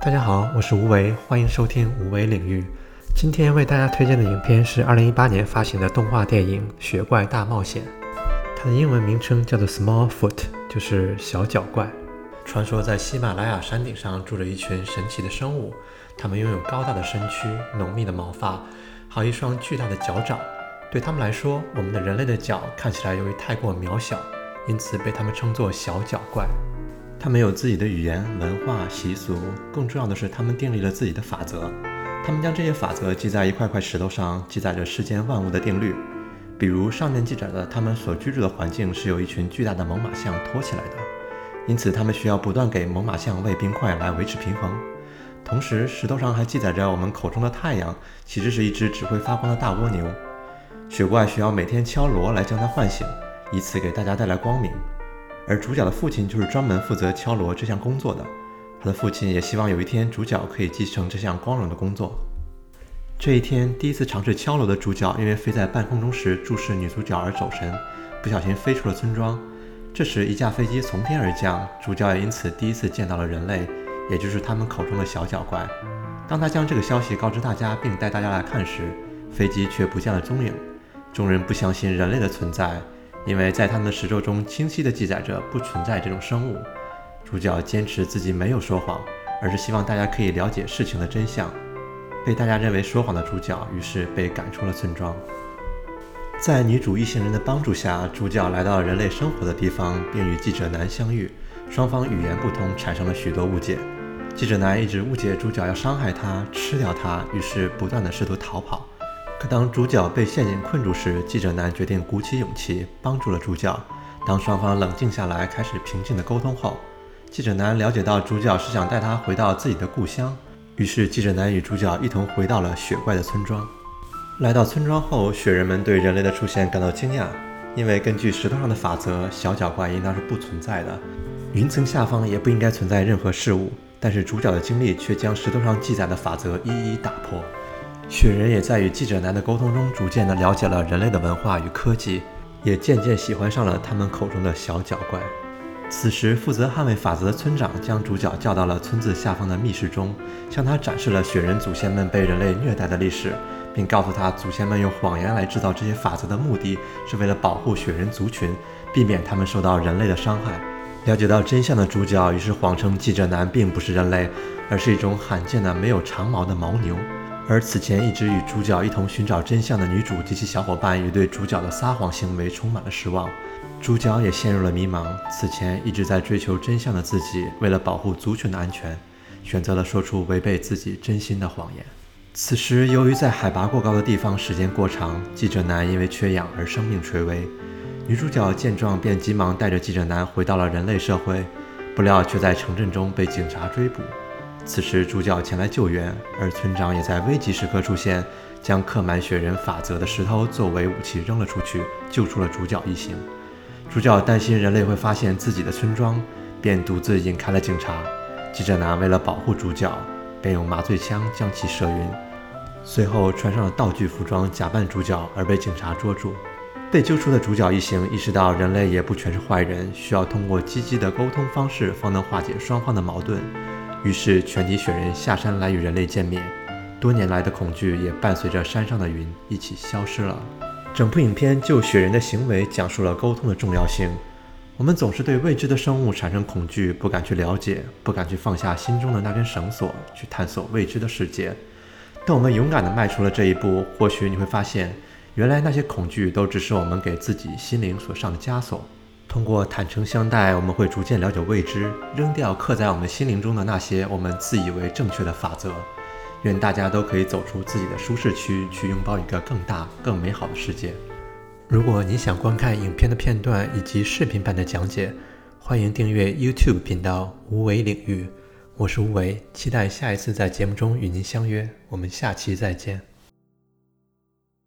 大家好，我是吴为，欢迎收听无为领域。今天为大家推荐的影片是2018年发行的动画电影《雪怪大冒险》，它的英文名称叫做 Small Foot，就是小脚怪。传说在喜马拉雅山顶上住着一群神奇的生物，它们拥有高大的身躯、浓密的毛发，还有一双巨大的脚掌。对他们来说，我们的人类的脚看起来由于太过渺小，因此被他们称作小脚怪。他们有自己的语言、文化、习俗，更重要的是，他们订立了自己的法则。他们将这些法则记在一块块石头上，记载着世间万物的定律。比如上面记载的，他们所居住的环境是由一群巨大的猛犸象托起来的，因此他们需要不断给猛犸象喂冰块来维持平衡。同时，石头上还记载着我们口中的太阳其实是一只只会发光的大蜗牛。雪怪需要每天敲锣来将它唤醒，以此给大家带来光明。而主角的父亲就是专门负责敲锣这项工作的，他的父亲也希望有一天主角可以继承这项光荣的工作。这一天，第一次尝试敲锣的主角因为飞在半空中时注视女主角而走神，不小心飞出了村庄。这时，一架飞机从天而降，主角也因此第一次见到了人类，也就是他们口中的小脚怪。当他将这个消息告知大家，并带大家来看时，飞机却不见了踪影。众人不相信人类的存在。因为在他们的石咒中清晰地记载着不存在这种生物，主角坚持自己没有说谎，而是希望大家可以了解事情的真相。被大家认为说谎的主角，于是被赶出了村庄。在女主一行人的帮助下，主角来到了人类生活的地方，并与记者男相遇。双方语言不通，产生了许多误解。记者男一直误解主角要伤害他、吃掉他，于是不断地试图逃跑。可当主角被陷阱困住时，记者男决定鼓起勇气帮助了主角。当双方冷静下来，开始平静的沟通后，记者男了解到主角是想带他回到自己的故乡。于是，记者男与主角一同回到了雪怪的村庄。来到村庄后，雪人们对人类的出现感到惊讶，因为根据石头上的法则，小脚怪应当是不存在的，云层下方也不应该存在任何事物。但是主角的经历却将石头上记载的法则一一打破。雪人也在与记者男的沟通中，逐渐地了解了人类的文化与科技，也渐渐喜欢上了他们口中的小脚怪。此时，负责捍卫法则的村长将主角叫到了村子下方的密室中，向他展示了雪人祖先们被人类虐待的历史，并告诉他，祖先们用谎言来制造这些法则的目的是为了保护雪人族群，避免他们受到人类的伤害。了解到真相的主角于是谎称记者男并不是人类，而是一种罕见的没有长毛的牦牛。而此前一直与主角一同寻找真相的女主及其小伙伴也对主角的撒谎行为充满了失望，主角也陷入了迷茫。此前一直在追求真相的自己，为了保护族群的安全，选择了说出违背自己真心的谎言。此时，由于在海拔过高的地方时间过长，记者男因为缺氧而生命垂危。女主角见状便急忙带着记者男回到了人类社会，不料却在城镇中被警察追捕。此时，主角前来救援，而村长也在危急时刻出现，将刻满雪人法则的石头作为武器扔了出去，救出了主角一行。主角担心人类会发现自己的村庄，便独自引开了警察。记者男为了保护主角，便用麻醉枪将其射晕，随后穿上了道具服装，假扮主角而被警察捉住。被救出的主角一行意识到，人类也不全是坏人，需要通过积极的沟通方式，方能化解双方的矛盾。于是，全体雪人下山来与人类见面，多年来的恐惧也伴随着山上的云一起消失了。整部影片就雪人的行为讲述了沟通的重要性。我们总是对未知的生物产生恐惧，不敢去了解，不敢去放下心中的那根绳索，去探索未知的世界。当我们勇敢地迈出了这一步，或许你会发现，原来那些恐惧都只是我们给自己心灵所上的枷锁。通过坦诚相待，我们会逐渐了解未知，扔掉刻在我们心灵中的那些我们自以为正确的法则。愿大家都可以走出自己的舒适区，去拥抱一个更大、更美好的世界。如果你想观看影片的片段以及视频版的讲解，欢迎订阅 YouTube 频道“无为领域”。我是无为，期待下一次在节目中与您相约。我们下期再见。